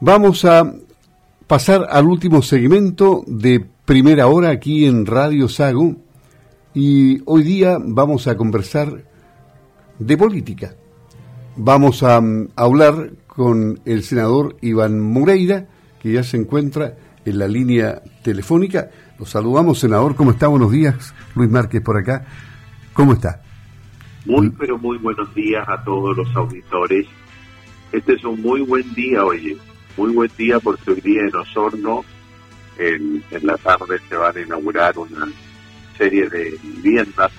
Vamos a pasar al último segmento de primera hora aquí en Radio Sago y hoy día vamos a conversar de política. Vamos a, mm, hablar con el senador Iván Moreira, que ya se encuentra en la línea telefónica. Los saludamos, senador. ¿Cómo está? Buenos días. Luis Márquez por acá. ¿Cómo está? Muy, pero muy buenos días a todos los auditores. Este es un muy buen día, oye. Muy buen día porque hoy día en Osorno, en, en la tarde, se van a inaugurar una serie de viviendas.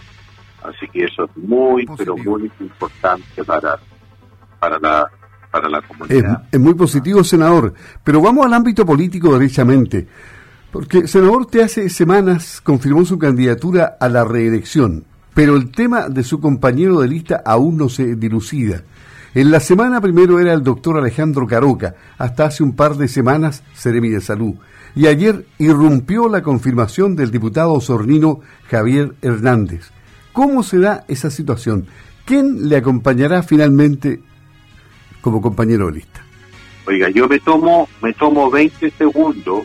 Así que eso es muy, pero muy importante para, para la para la comunidad. Es, es, muy positivo, senador. Pero vamos al ámbito político derechamente. Porque, senador, te hace semanas confirmó su candidatura a la reelección pero el tema de su compañero de lista aún no se dilucida. En la semana primero era el doctor Alejandro Caroca, hasta hace un par de semanas Seremi de Salud, y ayer irrumpió la confirmación del diputado osornino Javier Hernández. ¿Cómo se da esa situación? ¿Quién le acompañará finalmente como compañero de lista? Oiga, yo me tomo, me tomo 20 segundos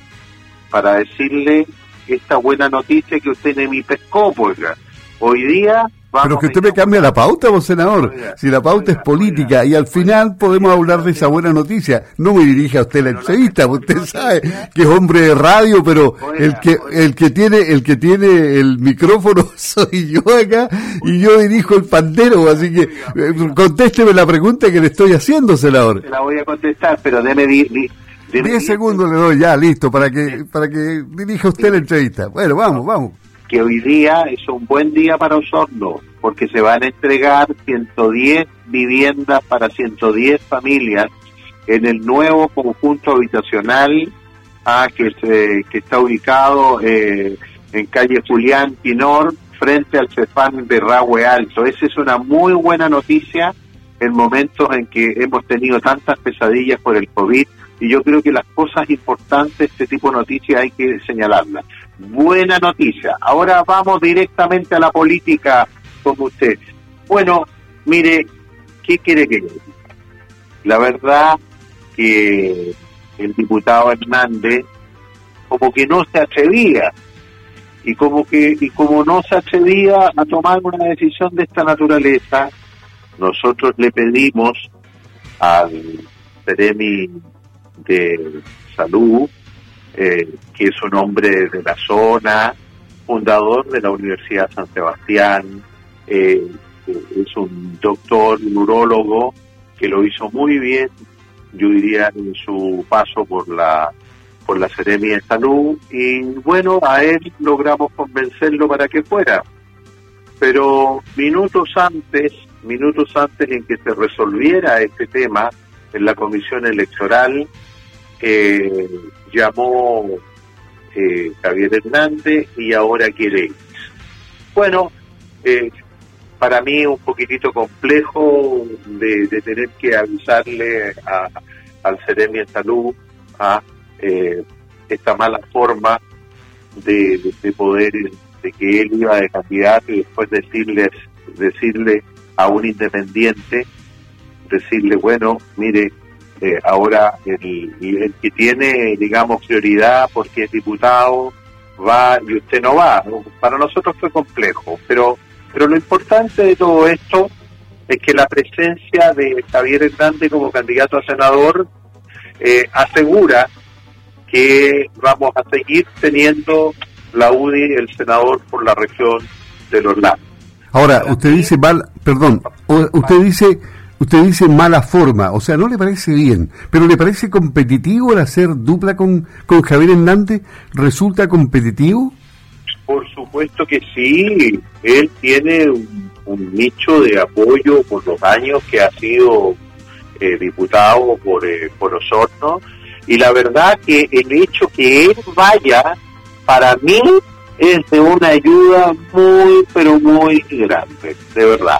para decirle esta buena noticia que usted me pescó, oiga. Hoy día... Pero que usted me cambia la pauta, vos senador. si la pauta es política y al final podemos hablar de esa buena noticia. No me dirige a usted la entrevista, usted sabe que es hombre de radio, pero el que el que tiene el que tiene el micrófono soy yo acá y yo dirijo el pandero, así que eh, contésteme la pregunta que le estoy haciendo, senador. Se la voy a contestar, pero deme 10 segundos le doy ya, listo, para que para que dirija usted la entrevista. Bueno, vamos, vamos que hoy día es un buen día para Osorno, porque se van a entregar 110 viviendas para 110 familias en el nuevo conjunto habitacional ah, que, se, que está ubicado eh, en calle Julián Pinor, frente al Cefán de Rahue Alto. Esa es una muy buena noticia en momentos en que hemos tenido tantas pesadillas por el COVID y yo creo que las cosas importantes, este tipo de noticias hay que señalarlas. Buena noticia. Ahora vamos directamente a la política como usted. Bueno, mire, ¿qué quiere que diga? La verdad que el diputado Hernández como que no se atrevía y como que y como no se atrevía a tomar una decisión de esta naturaleza, nosotros le pedimos al Ceremi de Salud eh, que es un hombre de la zona, fundador de la Universidad San Sebastián, eh, es un doctor neurólogo que lo hizo muy bien, yo diría, en su paso por la por la Seremia de Salud y bueno, a él logramos convencerlo para que fuera. Pero minutos antes, minutos antes en que se resolviera este tema en la comisión electoral, eh, llamó eh, Javier Hernández y ahora quiere Bueno, eh, para mí un poquitito complejo de, tener que avisarle a, al Ceremia Salud a eh, esta mala forma de, de, poder, de que él iba de candidato y después decirles, decirle a un independiente, decirle, bueno, mire, eh, ahora el, el, que tiene, digamos, prioridad porque es diputado va y usted no va. Para nosotros fue complejo, pero, pero lo importante de todo esto es que la presencia de Javier Hernández como candidato a senador eh, asegura que vamos a seguir teniendo la UDI, el senador por la región de los lagos. Ahora, usted dice, mal, perdón, usted dice Usted dice mala forma, o sea, no le parece bien, pero ¿le parece competitivo el hacer dupla con, con Javier Hernández? ¿Resulta competitivo? Por supuesto que sí, él tiene un, nicho de apoyo por los años que ha sido eh, diputado por, eh, por Osorno, y la verdad que el hecho que él vaya, para mí, es de una ayuda muy, pero muy grande, de verdad.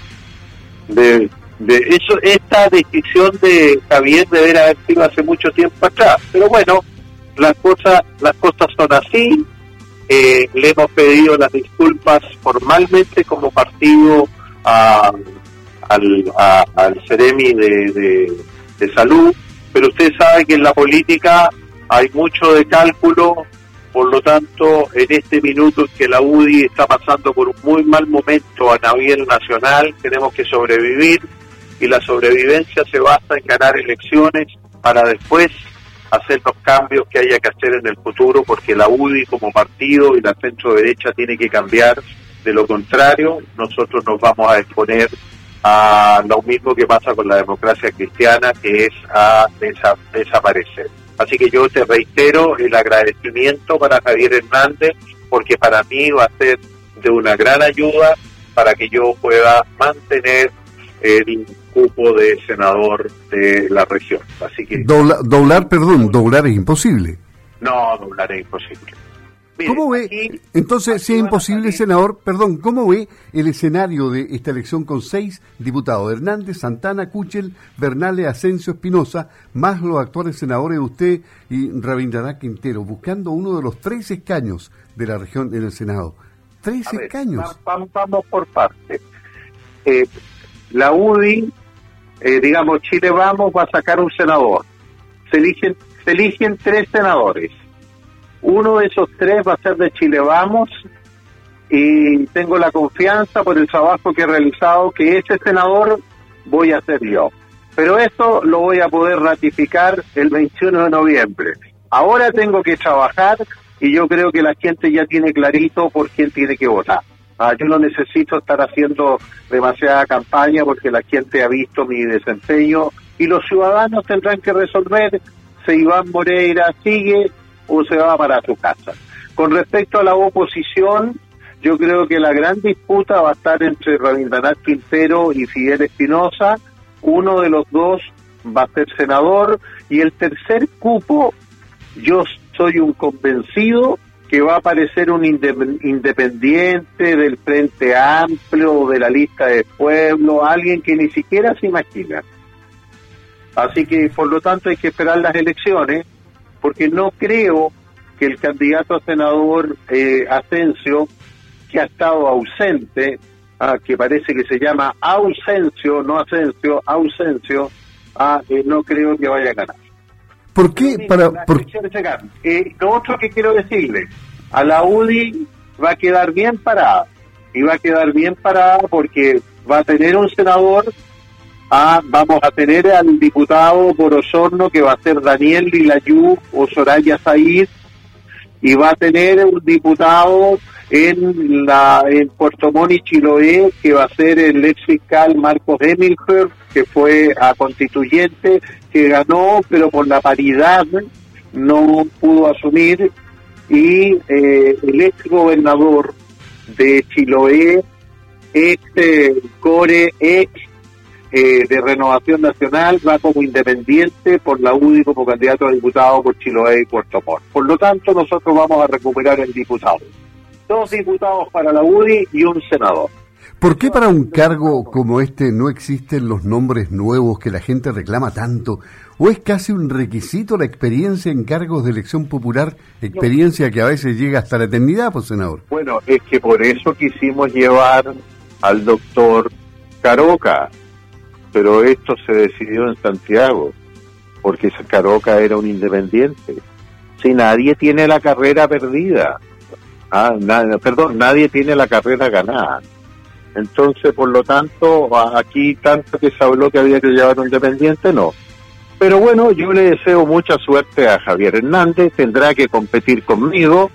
De, de eso esta decisión de Javier deber haber sido hace mucho tiempo atrás pero bueno las cosas las cosas son así. Eh, le hemos pedido las disculpas formalmente como partido a, al, al Ceremi de, de, salud pero usted sabe que en la política hay mucho de cálculo, por lo tanto, en este minuto en que la UDI está pasando por un muy mal momento a nivel nacional, tenemos que sobrevivir y la sobrevivencia se basa en ganar elecciones para después hacer los cambios que haya que hacer en el futuro, porque la UDI como partido y la centro derecha tiene que cambiar. De lo contrario, nosotros nos vamos a exponer a lo mismo que pasa con la democracia cristiana, que es a desaparecer. Así que yo te reitero el agradecimiento para Javier Hernández, porque para mí va a ser de una gran ayuda para que yo pueda mantener el cupo de senador de la región. Así que doblar, perdón, doblar es imposible. No, doblar es imposible. ¿Cómo ve, entonces, si es imposible, senador, perdón, cómo ve el escenario de esta elección con seis diputados, Hernández, Santana, Cuchel, Bernales, Asensio, Espinosa, más los actuales senadores de usted y Rabindranath Quintero, buscando uno de los tres escaños de la región en el Senado? Tres escaños. Vamos, por partes. Eh, la UDI, eh, digamos, Chile Vamos va a sacar un senador. Se eligen, se eligen tres senadores uno de esos tres va a ser de Chile Vamos y tengo la confianza por el trabajo que he realizado que ese senador voy a ser yo. Pero eso lo voy a poder ratificar el 21 de noviembre. Ahora tengo que trabajar y yo creo que la gente ya tiene clarito por quién tiene que votar. Ah, yo no necesito estar haciendo demasiada campaña porque la gente ha visto mi desempeño y los ciudadanos tendrán que resolver si Iván Moreira sigue o se va para su casa. Con respecto a la oposición, yo creo que la gran disputa va a estar entre Rabindranath Quintero y Fidel Espinosa. Uno de los dos va a ser senador y el tercer cupo, yo soy un convencido que va a aparecer un independiente del Frente Amplio de la lista de pueblo, alguien que ni siquiera se imagina. Así que, por lo tanto, hay que esperar las elecciones porque no creo que el candidato a senador eh, que ha estado ausente, ah, que parece que se llama ausencio, no Asensio, ausencio, ah, eh, no creo que vaya a ganar. ¿Por qué? Para, eh, lo otro que quiero decirle, a la UDI va a quedar bien parada, y va a quedar bien parada porque va a tener un senador Ah, vamos a tener al diputado por Osorno que va a ser Daniel Lilayú o Soraya Said y va a tener un diputado en la en Puerto Montt Chiloé que va a ser el ex fiscal Marcos Emilher que fue a constituyente que ganó pero por la paridad no pudo asumir y eh, el ex gobernador de Chiloé ex eh, Core ex de Renovación Nacional va como independiente por la UDI como candidato a diputado por Chiloé y Puerto Montt. Por lo tanto, nosotros vamos a recuperar el diputado. Dos diputados para la UDI y un senador. ¿Por qué para un cargo como este no existen los nombres nuevos que la gente reclama tanto? ¿O es casi un requisito la experiencia en cargos de elección popular, experiencia que a veces llega hasta la eternidad, pues senador? Bueno, es que por eso quisimos llevar al doctor Caroca, pero esto se decidió en Santiago, porque Caroca era un independiente. Si nadie tiene la carrera perdida, ah, perdón, nadie tiene la carrera ganada. Entonces, por lo tanto, aquí tanto que se habló que había que llevar un independiente, no. Pero bueno, yo le deseo mucha suerte a Javier Hernández, tendrá que competir conmigo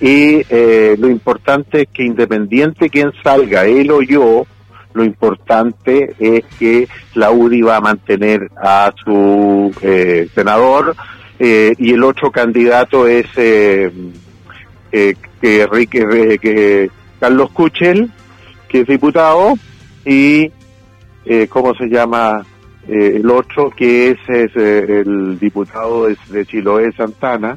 y eh, lo importante es que independiente quien salga, él o yo, lo importante es que la UDI va a mantener a su eh, senador eh, y el otro candidato es eh, que, que Carlos Cuchel, que es diputado, y ¿cómo se llama? el otro que es, el diputado de, de Chiloé Santana,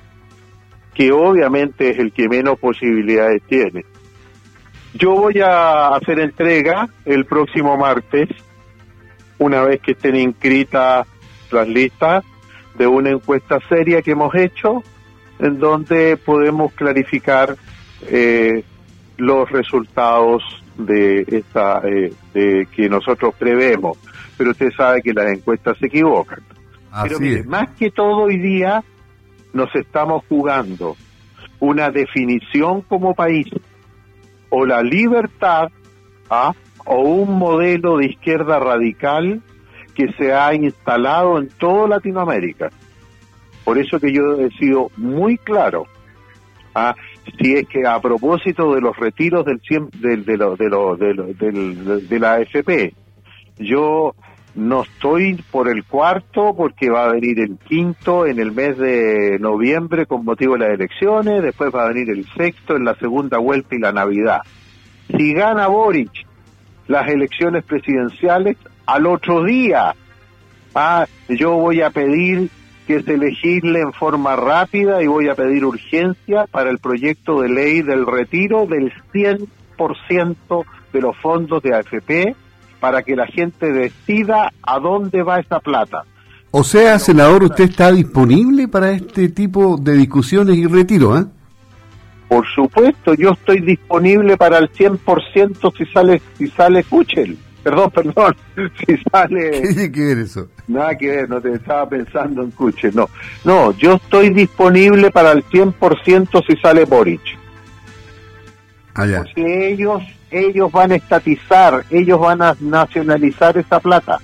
que obviamente es el que menos posibilidades tiene. Yo voy a hacer entrega el próximo martes, una vez que estén inscritas las listas, de una encuesta seria que hemos hecho, en donde podemos clarificar eh, los resultados de esta eh, de que nosotros prevemos. Pero usted sabe que las encuestas se equivocan. Pero mire, más que todo hoy día nos estamos jugando una definición como país o la libertad ¿ah? o un modelo de izquierda radical que se ha instalado en toda Latinoamérica. Por eso que yo he sido muy claro. ¿ah? Si es que a propósito de los retiros del, del, de, lo, de, lo, del, de la AFP, yo no estoy por el cuarto porque va a venir el quinto en el mes de noviembre con motivo de las elecciones, después va a venir el sexto en la segunda vuelta y la Navidad. Si gana Boric las elecciones presidenciales, al otro día ah, yo voy a pedir que se legisle en forma rápida y voy a pedir urgencia para el proyecto de ley del retiro del 100% de los fondos de AFP para que la gente decida a dónde va esa plata. O sea, senador, usted está disponible para este tipo de discusiones y retiro, ¿eh? Por supuesto, yo estoy disponible para el 100% si sale si sale Kuchel. Perdón, perdón, si sale... ¿Qué tiene que ver eso? Nada que ver, no te estaba pensando en Kuchel, no. No, yo estoy disponible para el 100% si sale Boric. Allá. Ah, Porque ellos, ellos van a estatizar, ellos van a nacionalizar esa plata.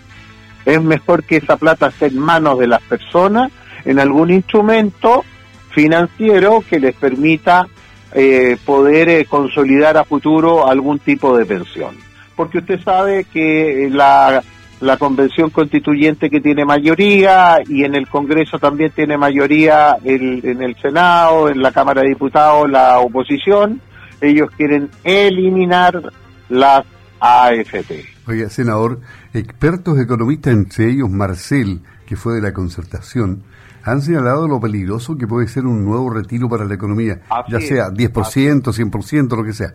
Es mejor que esa plata esté en manos de las personas, en algún instrumento financiero que les permita eh, poder eh, consolidar a futuro algún tipo de pensión. Porque usted sabe que la, la convención constituyente que tiene mayoría y en el Congreso también tiene mayoría el, en el Senado, en la Cámara de Diputados, la oposición, ellos quieren eliminar las AFP. Oiga, senador, expertos economistas, entre ellos Marcel, que fue de la concertación, han señalado lo peligroso que puede ser un nuevo retiro para la economía, ya sea 10%, 100%, lo que sea.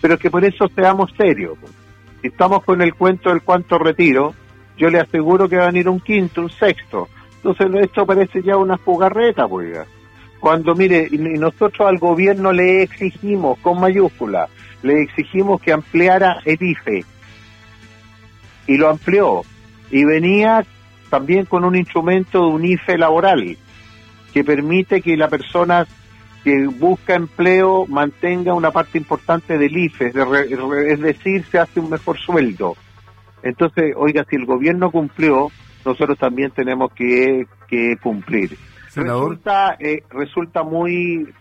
Pero que por eso seamos serios. Si estamos con el cuento del cuánto retiro, yo le aseguro que va a venir un quinto, un sexto. Entonces esto parece ya una jugarreta, pues. Cuando, mire, y nosotros al gobierno le exigimos, con mayúscula, le exigimos que ampliara el IFE. Y lo amplió. Y venía también con un instrumento de un IFE laboral que permite que la persona que busca empleo mantenga una parte importante del IFE, es decir, se hace un mejor sueldo. Entonces, oiga, si el gobierno cumplió, nosotros también tenemos que, cumplir. Resulta, eh, resulta muy,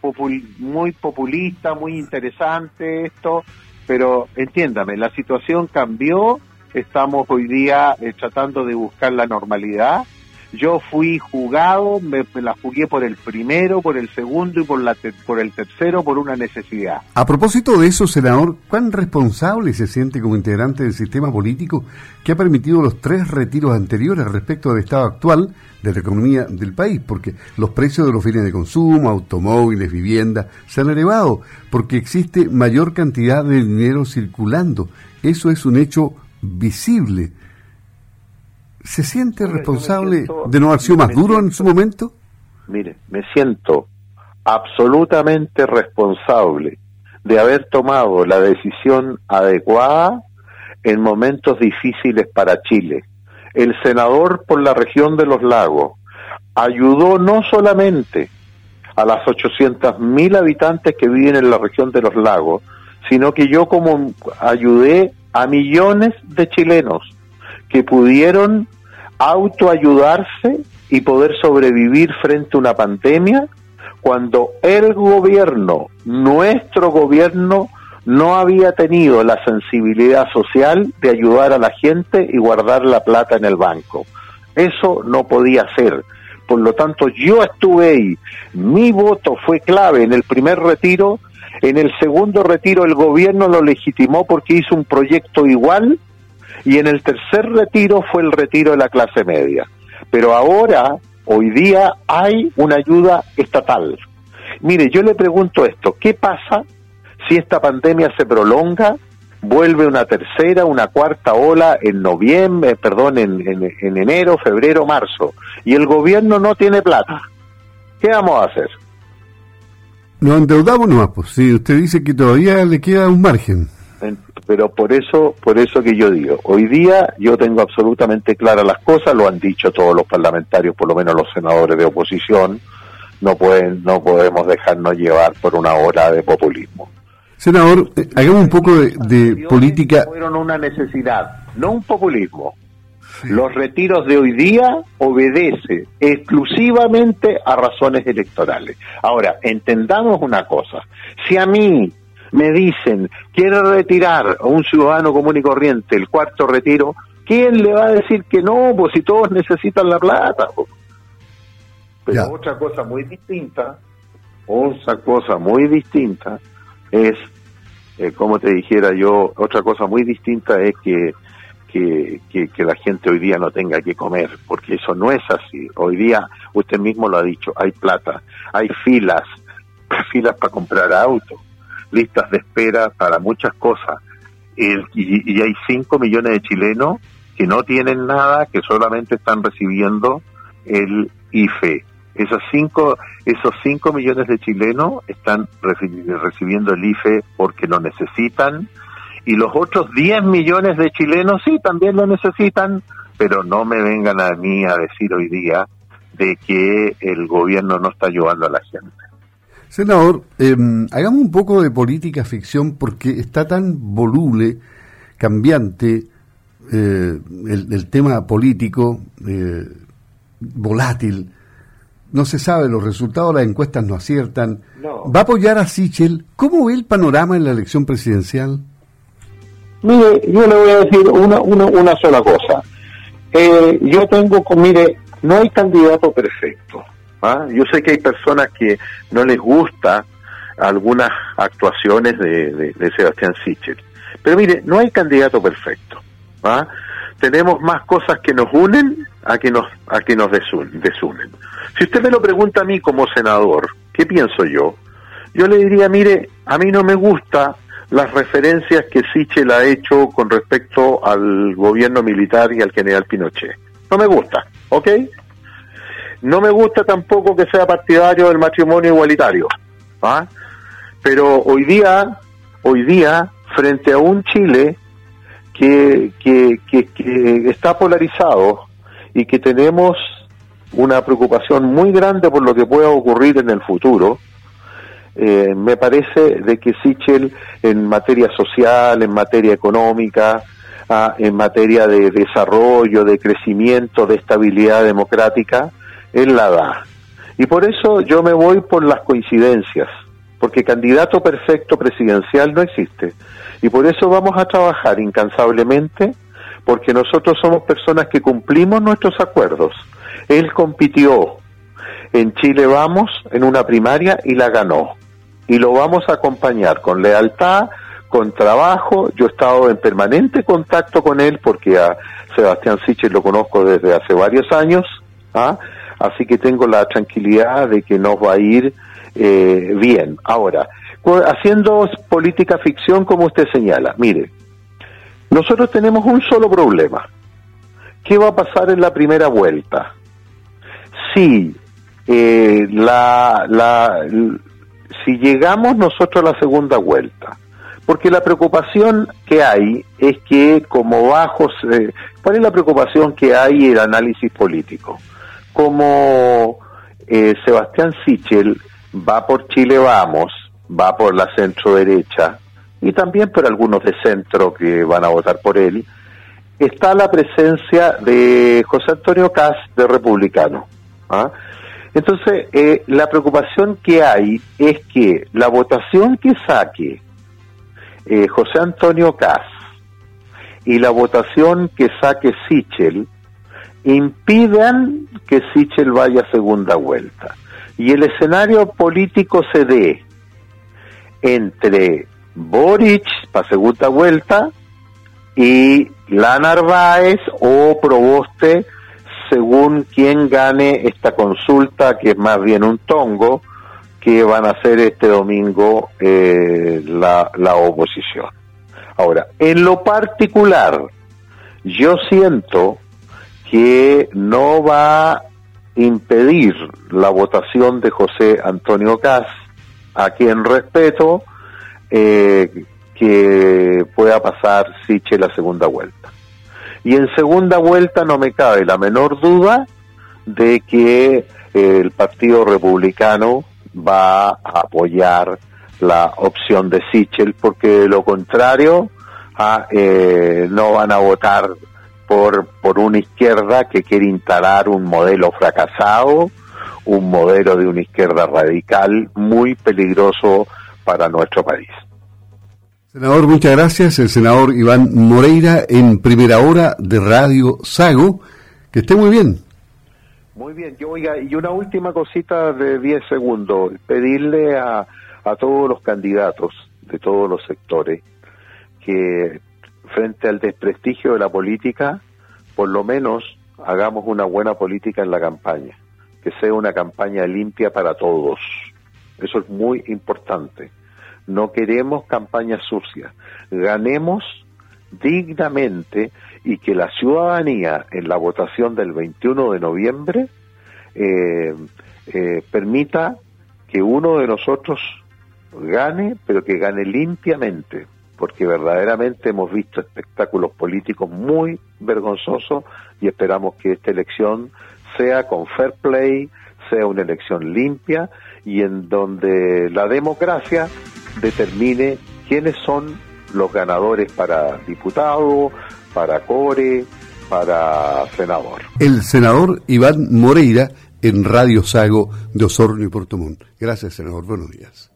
muy populista, muy interesante esto, pero entiéndame, la situación cambió estamos hoy día eh, tratando de buscar la normalidad. Yo fui jugado, me, la jugué por el primero, por el segundo y por, la por el tercero por una necesidad. A propósito de eso, senador, ¿cuán responsable se siente como integrante del sistema político que ha permitido los tres retiros anteriores respecto del estado actual de la economía del país? Porque los precios de los bienes de consumo, automóviles, viviendas, se han elevado porque existe mayor cantidad de dinero circulando. Eso es un hecho visible, ¿se siente responsable de no haber sido más duro en su momento? Mire, me siento absolutamente responsable de haber tomado la decisión adecuada en momentos difíciles para Chile. El senador por la región de los lagos ayudó no solamente a las 800.000 habitantes que viven en la región de los lagos, sino que yo como ayudé a millones de chilenos que pudieron autoayudarse y poder sobrevivir frente a una pandemia cuando el gobierno, nuestro gobierno, no había tenido la sensibilidad social de ayudar a la gente y guardar la plata en el banco. Eso no podía ser. Por lo tanto, yo estuve ahí. Mi voto fue clave en el primer retiro en el segundo retiro el gobierno lo legitimó porque hizo un proyecto igual y en el tercer retiro fue el retiro de la clase media. Pero ahora, hoy día, hay una ayuda estatal. Mire, yo le pregunto esto, ¿qué pasa si esta pandemia se prolonga, vuelve una tercera, una cuarta ola en noviembre, perdón, en, en enero, febrero, marzo, y el gobierno no tiene plata? ¿Qué vamos a hacer? Nos endeudamos nomás, pues. Si usted dice que todavía le queda un margen. Pero por eso, por eso que yo digo, hoy día yo tengo absolutamente claras las cosas, lo han dicho todos los parlamentarios, por lo menos los senadores de oposición, no pueden, no podemos dejarnos llevar por una hora de populismo. Senador, eh, hagamos un poco de, política. Fueron una necesidad, no un populismo. Los retiros de hoy día obedece exclusivamente a razones electorales. Ahora, entendamos una cosa. Si a mí me dicen, quiere retirar a un ciudadano común y corriente el cuarto retiro, ¿quién le va a decir que no? Pues si todos necesitan la plata. Pero otra cosa muy distinta, otra cosa muy distinta es, eh, como te dijera yo, otra cosa muy distinta es que, que, que, la gente hoy día no tenga que comer, porque eso no es así. Hoy día, usted mismo lo ha dicho, hay plata, hay filas, filas para comprar autos listas de espera para muchas cosas. y, hay 5 millones de chilenos que no tienen nada, que solamente están recibiendo el IFE. Esos 5 esos cinco millones de chilenos están recibiendo el IFE porque lo necesitan y los otros 10 millones de chilenos sí, también lo necesitan, pero no me vengan a mí a decir hoy día de que el gobierno no está ayudando a la gente. Senador, em, hagamos un poco de política ficción porque está tan voluble, cambiante, eh, el, tema político, eh, volátil. No se sabe, los resultados de las encuestas no aciertan. ¿Va a apoyar a Sichel? ¿Cómo ve el panorama en la elección presidencial? Mire, yo le voy a decir una, una, una sola cosa. Eh, yo tengo, mire, no hay candidato perfecto. ¿Ah? Yo sé que hay personas que no les gusta algunas actuaciones de, Sebastián Sichel, pero mire, no hay candidato perfecto. ¿ah? Tenemos más cosas que nos unen a que nos a que nos desunen. Si usted me lo pregunta a mí como senador, ¿qué pienso yo? Yo le diría, mire, a mí no me gusta las referencias que Sichel ha hecho con respecto al gobierno militar y al general Pinochet. No me gusta, ¿ok? No me gusta tampoco que sea partidario del matrimonio igualitario, ¿ah? pero hoy día, hoy día, frente a un Chile que, que, que, está polarizado y que tenemos una preocupación muy grande por lo que pueda ocurrir en el futuro, eh, me parece de que Sichel en materia social, en materia económica, ah, en materia de desarrollo, de crecimiento, de estabilidad democrática, él la da. Y por eso yo me voy por las coincidencias, porque candidato perfecto presidencial no existe. Y por eso vamos a trabajar incansablemente, porque nosotros somos personas que cumplimos nuestros acuerdos. Él compitió en Chile Vamos en una primaria y la ganó. Y lo vamos a acompañar con lealtad, con trabajo. Yo he estado en permanente contacto con él porque a Sebastián Sichel lo conozco desde hace varios años. ¿ah? Así que tengo la tranquilidad de que nos va a ir eh, bien. Ahora, haciendo política ficción como usted señala, mire, nosotros tenemos un solo problema. ¿Qué va a pasar en la primera vuelta? Si eh, la, la, si llegamos nosotros a la segunda vuelta, porque la preocupación que hay es que como bajos, eh, ¿cuál es la preocupación que hay en el análisis político? Como eh, Sebastián Sichel va por Chile Vamos, va por la centro derecha y también por algunos de centro que van a votar por él, está la presencia de José Antonio Cas de Republicano. ¿ah? Entonces, eh, la preocupación que hay es que la votación que saque eh, José Antonio Cas y la votación que saque Sichel impidan que Sichel vaya a segunda vuelta. Y el escenario político se dé entre Boric para segunda vuelta y la Narváez o Proboste según quien gane esta consulta, que es más bien un tongo, que van a hacer este domingo eh, la, la oposición. Ahora, en lo particular, yo siento que no va a impedir la votación de José Antonio Cas, a quien respeto, eh, que pueda pasar Siche la segunda vuelta. Y en segunda vuelta no me cabe la menor duda de que el Partido Republicano va a apoyar la opción de Sichel, porque de lo contrario ah, eh, no van a votar por, por una izquierda que quiere instalar un modelo fracasado, un modelo de una izquierda radical muy peligroso para nuestro país. Senador, muchas gracias. El senador Iván Moreira en primera hora de Radio Sago. Que esté muy bien. Muy bien, yo oiga, y una última cosita de 10 segundos, pedirle a, a todos los candidatos de todos los sectores que frente al desprestigio de la política, por lo menos hagamos una buena política en la campaña, que sea una campaña limpia para todos. Eso es muy importante. No queremos campañas sucias. Ganemos dignamente y que la ciudadanía en la votación del 21 de noviembre eh, eh, permita que uno de nosotros gane, pero que gane limpiamente, porque verdaderamente hemos visto espectáculos políticos muy vergonzosos y esperamos que esta elección sea con fair play, sea una elección limpia y en donde la democracia determine quiénes son los ganadores para diputado, para core, para senador. El senador Iván Moreira en Radio Sago de Osorno y Portomón. Gracias, senador. Buenos días.